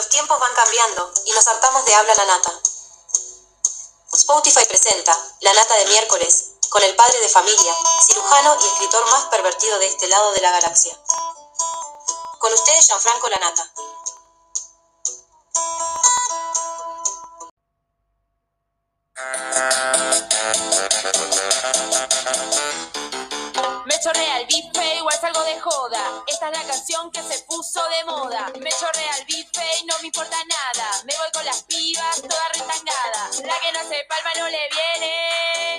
Los tiempos van cambiando y nos hartamos de habla la nata. Spotify presenta La Nata de miércoles, con el padre de familia, cirujano y escritor más pervertido de este lado de la galaxia. Con ustedes, Gianfranco La Nata. Me chorrea el bife, igual salgo de joda. Esta es la canción que se puso de moda. Me chorrea el bife me importa nada. Me voy con las pibas, toda retangada. La que no se palma no le viene.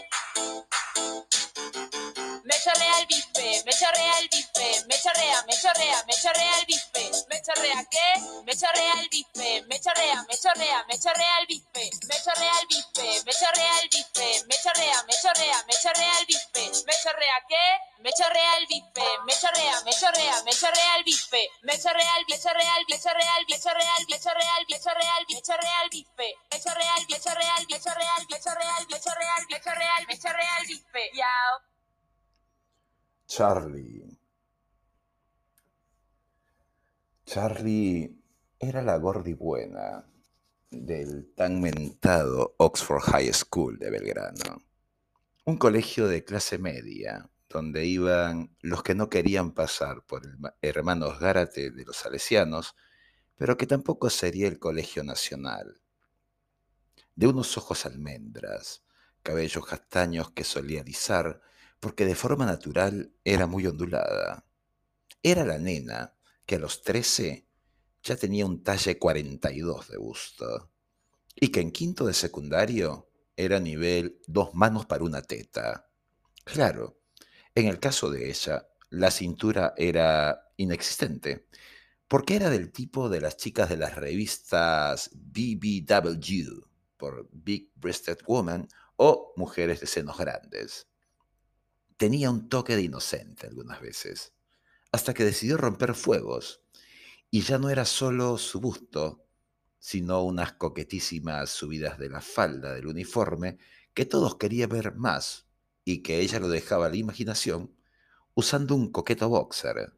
Chorrea el bife, me chorrea el bife, me chorrea, me chorrea, me chorrea el bife. ¿Me chorrea qué? Me chorrea el bife, me chorrea, me chorrea, me chorrea el bife. Me chorrea el bife, me chorrea el bife, me chorrea, me chorrea, me chorrea el bife. ¿Me chorrea qué? Me chorrea el bife, me chorrea, me chorrea, me chorrea el bife. Me chorrea el bife, chorrea el bife, chorrea el bife, chorrea el bife, chorrea el bife, chorrea el bife, chorrea el bife. Me chorrea el bife, chorrea el bife, chorrea el bife, chorrea el bife, chorrea el bife, chorrea el bife, chorrea el bife. Yao. Charlie. Charlie era la gordi buena del tan mentado Oxford High School de Belgrano. Un colegio de clase media, donde iban los que no querían pasar por el ma- hermanos Gárate de los Salesianos, pero que tampoco sería el colegio nacional. De unos ojos almendras, cabellos castaños que solía alisar, porque de forma natural era muy ondulada. Era la nena que a los 13 ya tenía un talle 42 de busto y que en quinto de secundario era nivel dos manos para una teta. Claro, en el caso de ella, la cintura era inexistente, porque era del tipo de las chicas de las revistas BBW, por Big Breasted Woman, o Mujeres de Senos Grandes. Tenía un toque de inocente algunas veces, hasta que decidió romper fuegos, y ya no era solo su busto, sino unas coquetísimas subidas de la falda del uniforme que todos querían ver más y que ella lo dejaba a la imaginación usando un coqueto boxer.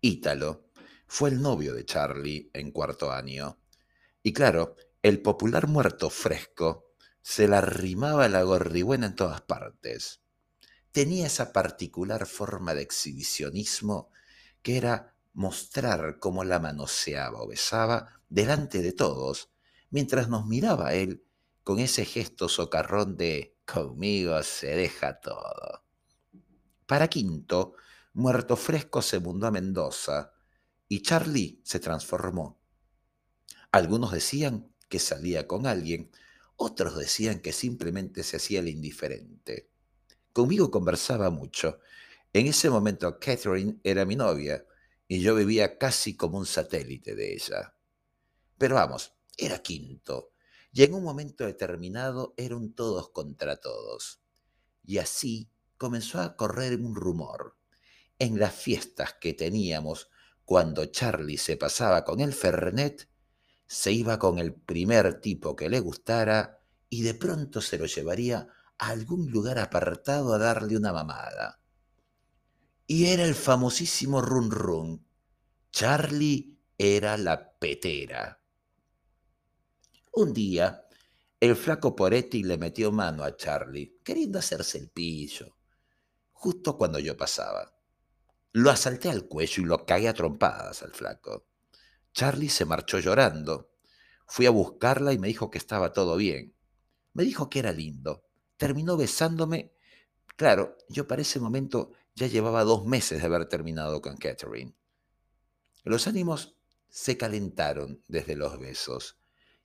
Ítalo fue el novio de Charlie en cuarto año. Y claro, el popular muerto fresco se la arrimaba la gordibuena en todas partes. Tenía esa particular forma de exhibicionismo que era mostrar cómo la manoseaba o besaba delante de todos, mientras nos miraba él con ese gesto socarrón de conmigo se deja todo. Para quinto, Muerto Fresco se mudó a Mendoza y Charlie se transformó. Algunos decían que salía con alguien, otros decían que simplemente se hacía el indiferente. Conmigo conversaba mucho. En ese momento Catherine era mi novia y yo vivía casi como un satélite de ella. Pero vamos, era quinto, y en un momento determinado eran todos contra todos. Y así comenzó a correr un rumor. En las fiestas que teníamos, cuando Charlie se pasaba con el Fernet, se iba con el primer tipo que le gustara y de pronto se lo llevaría a algún lugar apartado a darle una mamada. Y era el famosísimo Run Run. Charlie era la petera. Un día, el flaco Poretti le metió mano a Charlie, queriendo hacerse el pillo, justo cuando yo pasaba. Lo asalté al cuello y lo cagué a trompadas al flaco. Charlie se marchó llorando. Fui a buscarla y me dijo que estaba todo bien. Me dijo que era lindo. Terminó besándome. Claro, yo para ese momento ya llevaba dos meses de haber terminado con Catherine. Los ánimos se calentaron desde los besos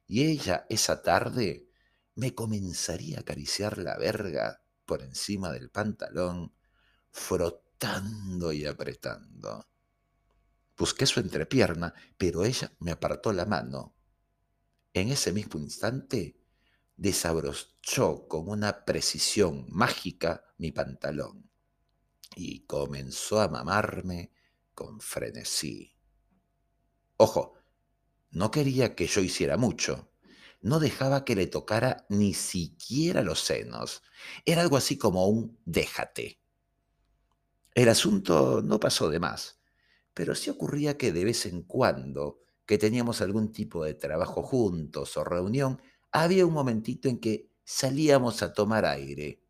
y ella esa tarde me comenzaría a acariciar la verga por encima del pantalón, frotando y apretando. Busqué su entrepierna, pero ella me apartó la mano. En ese mismo instante desabrochó con una precisión mágica mi pantalón y comenzó a mamarme con frenesí. Ojo, no quería que yo hiciera mucho. No dejaba que le tocara ni siquiera los senos. Era algo así como un déjate. El asunto no pasó de más, pero sí ocurría que de vez en cuando que teníamos algún tipo de trabajo juntos o reunión, había un momentito en que salíamos a tomar aire.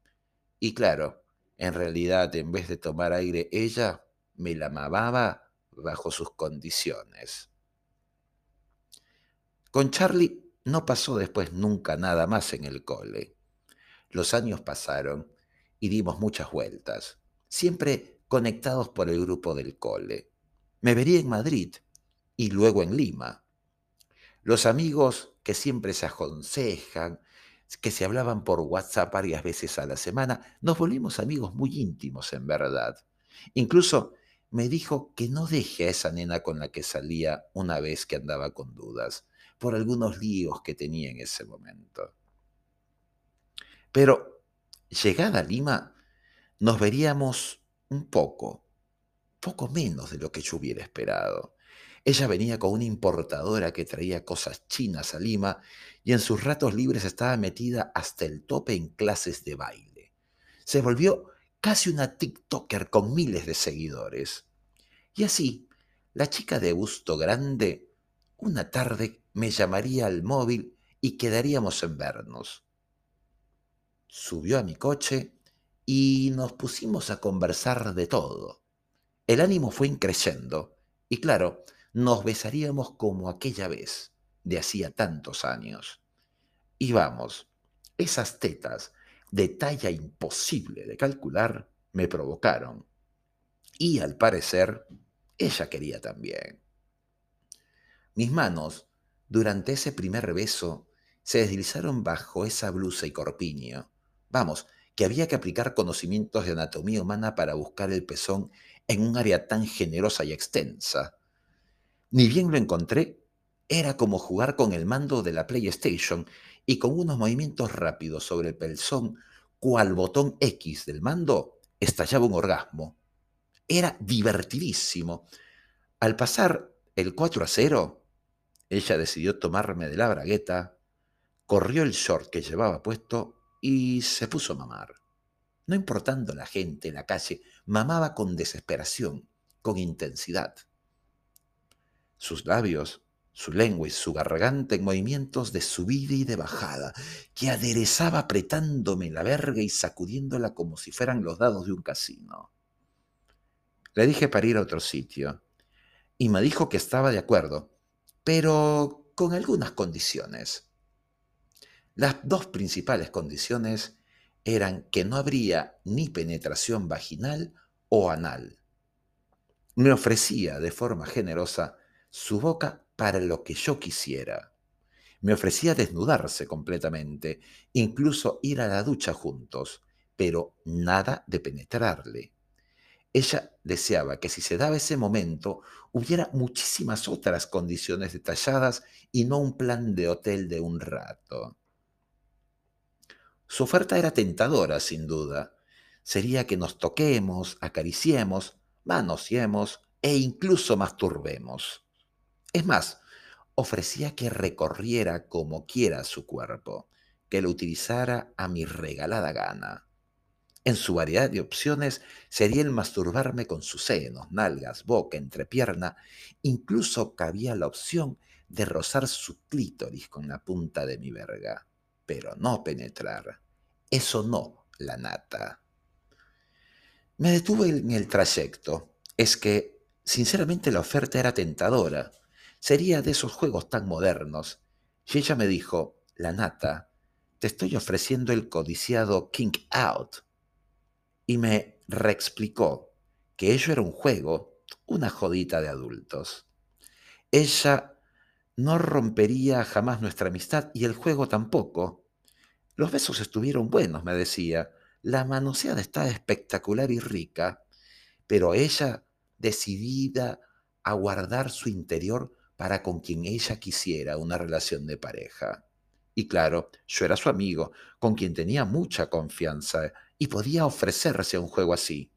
Y claro, en realidad en vez de tomar aire ella me la amaba bajo sus condiciones. Con Charlie no pasó después nunca nada más en el cole. Los años pasaron y dimos muchas vueltas, siempre conectados por el grupo del cole. Me vería en Madrid y luego en Lima. Los amigos que siempre se aconsejan, que se hablaban por WhatsApp varias veces a la semana, nos volvimos amigos muy íntimos en verdad. Incluso me dijo que no deje a esa nena con la que salía una vez que andaba con dudas, por algunos líos que tenía en ese momento. Pero, llegada a Lima, nos veríamos un poco, poco menos de lo que yo hubiera esperado. Ella venía con una importadora que traía cosas chinas a Lima y en sus ratos libres estaba metida hasta el tope en clases de baile. Se volvió casi una TikToker con miles de seguidores. Y así, la chica de gusto grande, una tarde me llamaría al móvil y quedaríamos en vernos. Subió a mi coche y nos pusimos a conversar de todo. El ánimo fue increyendo y claro, nos besaríamos como aquella vez, de hacía tantos años. Y vamos, esas tetas de talla imposible de calcular me provocaron. Y al parecer, ella quería también. Mis manos, durante ese primer beso, se deslizaron bajo esa blusa y corpiño. Vamos, que había que aplicar conocimientos de anatomía humana para buscar el pezón en un área tan generosa y extensa. Ni bien lo encontré, era como jugar con el mando de la PlayStation y con unos movimientos rápidos sobre el pezón, cual botón X del mando, estallaba un orgasmo. Era divertidísimo. Al pasar el 4 a 0, ella decidió tomarme de la bragueta, corrió el short que llevaba puesto y se puso a mamar. No importando la gente en la calle, mamaba con desesperación, con intensidad. Sus labios, su lengua y su garganta en movimientos de subida y de bajada, que aderezaba apretándome la verga y sacudiéndola como si fueran los dados de un casino. Le dije para ir a otro sitio, y me dijo que estaba de acuerdo, pero con algunas condiciones. Las dos principales condiciones eran que no habría ni penetración vaginal o anal. Me ofrecía de forma generosa su boca para lo que yo quisiera. Me ofrecía desnudarse completamente, incluso ir a la ducha juntos, pero nada de penetrarle. Ella deseaba que si se daba ese momento hubiera muchísimas otras condiciones detalladas y no un plan de hotel de un rato. Su oferta era tentadora, sin duda. Sería que nos toquemos, acariciemos, manoseemos e incluso masturbemos. Es más, ofrecía que recorriera como quiera su cuerpo, que lo utilizara a mi regalada gana. En su variedad de opciones sería el masturbarme con sus senos, nalgas, boca, entrepierna, incluso cabía la opción de rozar su clítoris con la punta de mi verga, pero no penetrar. Eso no, la nata. Me detuve en el trayecto. Es que, sinceramente, la oferta era tentadora Sería de esos juegos tan modernos. Y ella me dijo, la nata, te estoy ofreciendo el codiciado King Out. Y me reexplicó que ello era un juego, una jodita de adultos. Ella no rompería jamás nuestra amistad y el juego tampoco. Los besos estuvieron buenos, me decía. La manoseada estaba espectacular y rica, pero ella decidida a guardar su interior para con quien ella quisiera una relación de pareja. Y claro, yo era su amigo, con quien tenía mucha confianza y podía ofrecerse a un juego así.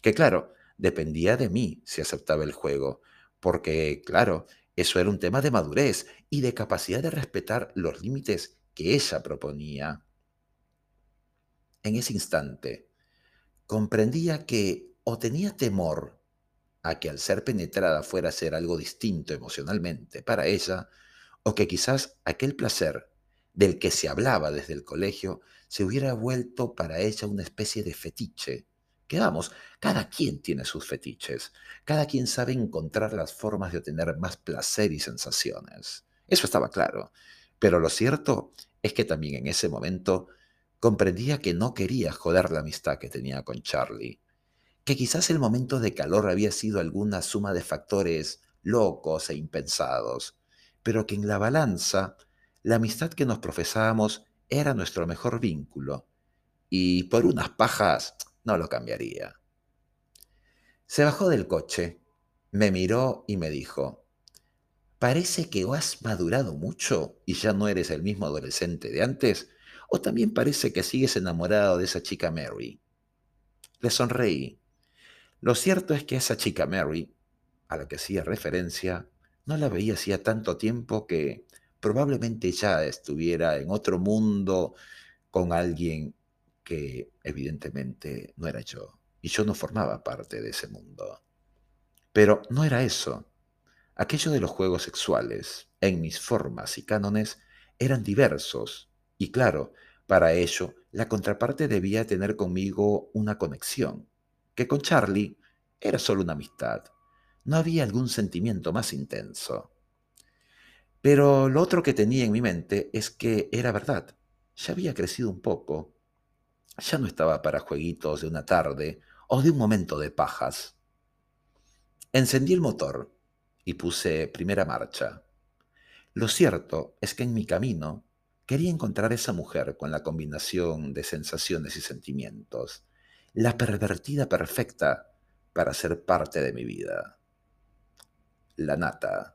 Que claro, dependía de mí si aceptaba el juego, porque claro, eso era un tema de madurez y de capacidad de respetar los límites que ella proponía. En ese instante, comprendía que o tenía temor a que al ser penetrada fuera a ser algo distinto emocionalmente para ella, o que quizás aquel placer del que se hablaba desde el colegio se hubiera vuelto para ella una especie de fetiche. Que vamos, cada quien tiene sus fetiches, cada quien sabe encontrar las formas de obtener más placer y sensaciones. Eso estaba claro, pero lo cierto es que también en ese momento comprendía que no quería joder la amistad que tenía con Charlie, que quizás el momento de calor había sido alguna suma de factores locos e impensados, pero que en la balanza la amistad que nos profesábamos era nuestro mejor vínculo, y por unas pajas no lo cambiaría. Se bajó del coche, me miró y me dijo, ¿parece que has madurado mucho y ya no eres el mismo adolescente de antes? ¿O también parece que sigues enamorado de esa chica Mary? Le sonreí. Lo cierto es que esa chica Mary, a la que hacía referencia, no la veía hacía tanto tiempo que probablemente ya estuviera en otro mundo con alguien que evidentemente no era yo. Y yo no formaba parte de ese mundo. Pero no era eso. Aquello de los juegos sexuales, en mis formas y cánones, eran diversos. Y claro, para ello, la contraparte debía tener conmigo una conexión, que con Charlie era solo una amistad. No había algún sentimiento más intenso. Pero lo otro que tenía en mi mente es que era verdad. Ya había crecido un poco. Ya no estaba para jueguitos de una tarde o de un momento de pajas. Encendí el motor y puse primera marcha. Lo cierto es que en mi camino quería encontrar esa mujer con la combinación de sensaciones y sentimientos, la pervertida perfecta para ser parte de mi vida. La nata